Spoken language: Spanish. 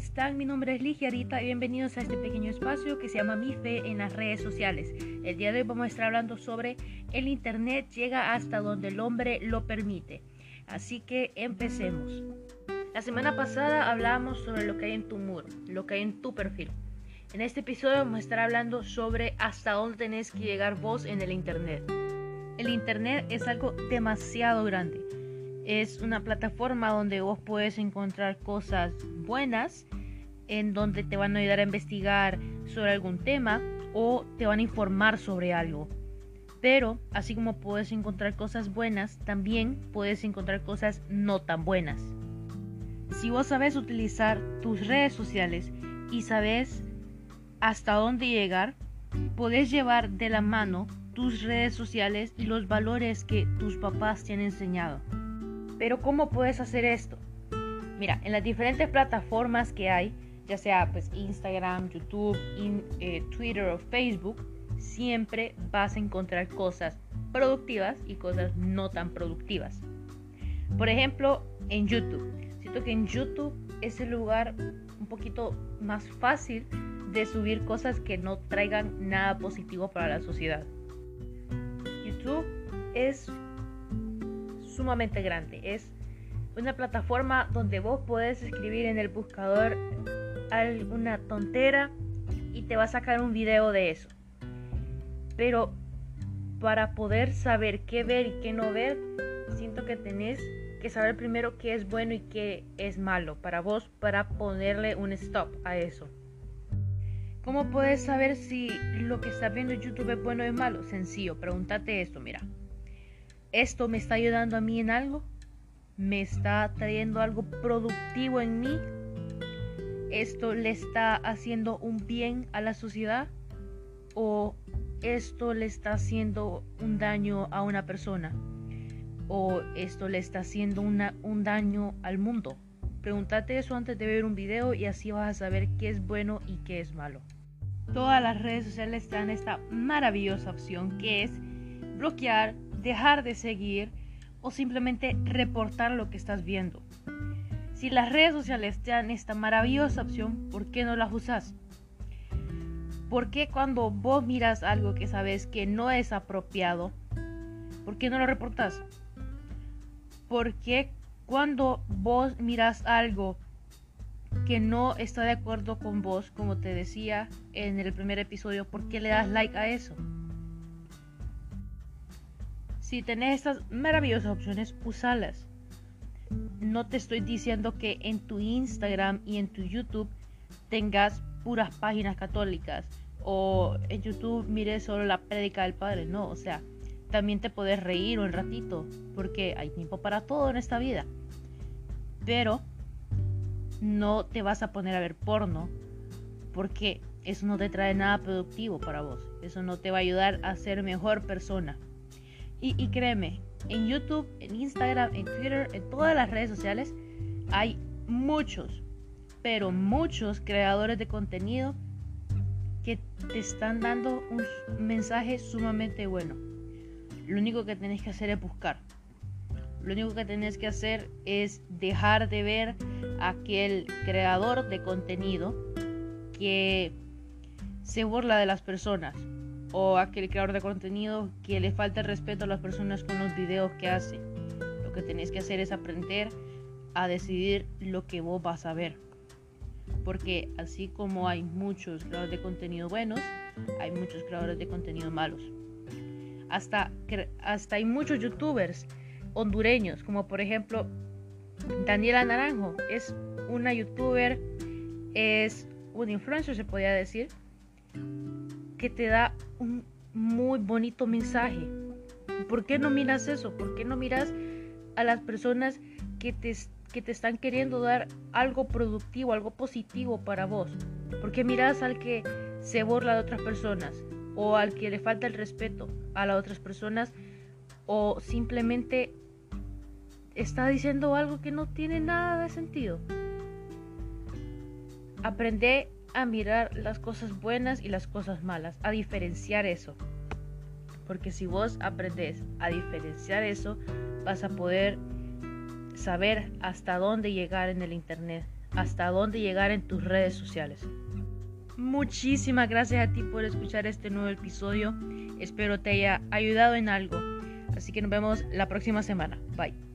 están? Mi nombre es Ligia Arita y bienvenidos a este pequeño espacio que se llama Mi Fe en las redes sociales. El día de hoy vamos a estar hablando sobre el Internet llega hasta donde el hombre lo permite. Así que empecemos. La semana pasada hablábamos sobre lo que hay en tu muro, lo que hay en tu perfil. En este episodio vamos a estar hablando sobre hasta dónde tenés que llegar vos en el Internet. El Internet es algo demasiado grande es una plataforma donde vos puedes encontrar cosas buenas, en donde te van a ayudar a investigar sobre algún tema o te van a informar sobre algo. Pero así como puedes encontrar cosas buenas, también puedes encontrar cosas no tan buenas. Si vos sabes utilizar tus redes sociales y sabes hasta dónde llegar, podés llevar de la mano tus redes sociales y los valores que tus papás te han enseñado. Pero ¿cómo puedes hacer esto? Mira, en las diferentes plataformas que hay, ya sea pues Instagram, YouTube, eh, Twitter o Facebook, siempre vas a encontrar cosas productivas y cosas no tan productivas. Por ejemplo, en YouTube. Siento que en YouTube es el lugar un poquito más fácil de subir cosas que no traigan nada positivo para la sociedad. YouTube es sumamente grande. Es una plataforma donde vos podés escribir en el buscador alguna tontera y te va a sacar un video de eso. Pero para poder saber qué ver y qué no ver, siento que tenés que saber primero qué es bueno y qué es malo para vos para ponerle un stop a eso. ¿Cómo puedes saber si lo que estás viendo en YouTube es bueno o es malo? Sencillo, pregúntate esto, mira. ¿Esto me está ayudando a mí en algo? ¿Me está trayendo algo productivo en mí? ¿Esto le está haciendo un bien a la sociedad? ¿O esto le está haciendo un daño a una persona? ¿O esto le está haciendo un daño al mundo? Pregúntate eso antes de ver un video y así vas a saber qué es bueno y qué es malo. Todas las redes sociales dan esta maravillosa opción que es bloquear dejar de seguir o simplemente reportar lo que estás viendo. Si las redes sociales te dan esta maravillosa opción, ¿por qué no las usas? ¿Por qué cuando vos miras algo que sabes que no es apropiado, ¿por qué no lo reportas? ¿Por qué cuando vos miras algo que no está de acuerdo con vos, como te decía en el primer episodio, ¿por qué le das like a eso? Si tenés estas maravillosas opciones, usalas. No te estoy diciendo que en tu Instagram y en tu YouTube tengas puras páginas católicas o en YouTube mires solo la prédica del Padre. No, o sea, también te puedes reír un ratito porque hay tiempo para todo en esta vida. Pero no te vas a poner a ver porno porque eso no te trae nada productivo para vos. Eso no te va a ayudar a ser mejor persona. Y, créeme, en YouTube, en Instagram, en Twitter, en todas las redes sociales, hay muchos, pero muchos creadores de contenido que te están dando un mensaje sumamente bueno. Lo único que tenés que hacer es buscar. Lo único que tenés que hacer es dejar de ver a aquel creador de contenido que se burla de las personas, o aquel creador de contenido que le falta respeto a las personas con los videos que hace. Lo que tenéis que hacer es aprender a decidir lo que vos vas a ver. Porque así como hay muchos creadores de contenido buenos, hay muchos creadores de contenido malos. Hasta, hasta hay muchos youtubers hondureños, como por ejemplo Daniela Naranjo. Es una youtuber, es un influencer, se podría decir, que te da un muy bonito mensaje. ¿Por qué no miras eso? ¿Por qué no miras a las personas que te, que te están queriendo dar algo productivo, algo positivo para vos? ¿Por qué miras al que se burla de otras personas? ¿O al que le falta el respeto a las otras personas? ¿O simplemente está diciendo algo que no tiene nada de sentido? Aprende a mirar las cosas buenas y las cosas malas, a diferenciar eso. Porque si vos aprendes a diferenciar eso, vas a poder saber hasta dónde llegar en el Internet, hasta dónde llegar en tus redes sociales. Muchísimas gracias a ti por escuchar este nuevo episodio. Espero te haya ayudado en algo. Así que nos vemos la próxima semana. Bye.